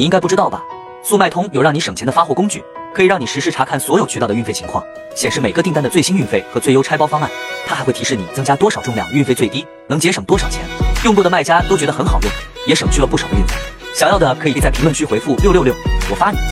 你应该不知道吧？速卖通有让你省钱的发货工具可以让你实时查看所有渠道的运费情况显示每个订单的最新运费和最优拆包方案。它还会提示你增加多少重量运费最低能节省多少钱。用过的卖家都觉得很好用也省去了不少的运费。想要的可以在评论区回复六六六我发你。